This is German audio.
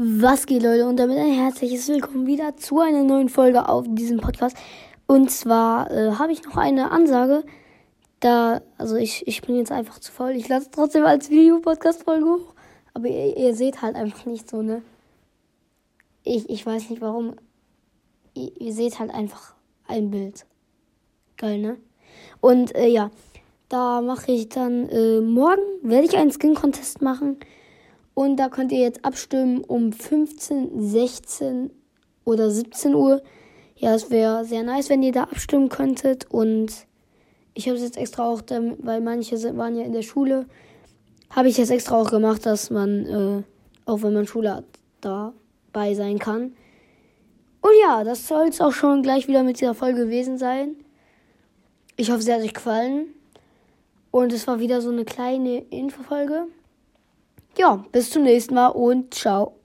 Was geht, Leute? Und damit ein herzliches Willkommen wieder zu einer neuen Folge auf diesem Podcast. Und zwar äh, habe ich noch eine Ansage. Da, also ich, ich bin jetzt einfach zu voll. Ich lasse trotzdem als Video-Podcast-Folge hoch. Aber ihr, ihr, seht halt einfach nicht so, ne? Ich, ich weiß nicht warum. Ihr, ihr seht halt einfach ein Bild. Geil, ne? Und äh, ja, da mache ich dann äh, morgen, werde ich einen Skin-Contest machen. Und da könnt ihr jetzt abstimmen um 15, 16 oder 17 Uhr. Ja, es wäre sehr nice, wenn ihr da abstimmen könntet. Und ich habe es jetzt extra auch, weil manche waren ja in der Schule, habe ich jetzt extra auch gemacht, dass man, äh, auch wenn man Schule hat, dabei sein kann. Und ja, das soll es auch schon gleich wieder mit dieser Folge gewesen sein. Ich hoffe, sie hat euch gefallen. Und es war wieder so eine kleine Infofolge ja, bis zum nächsten Mal und ciao.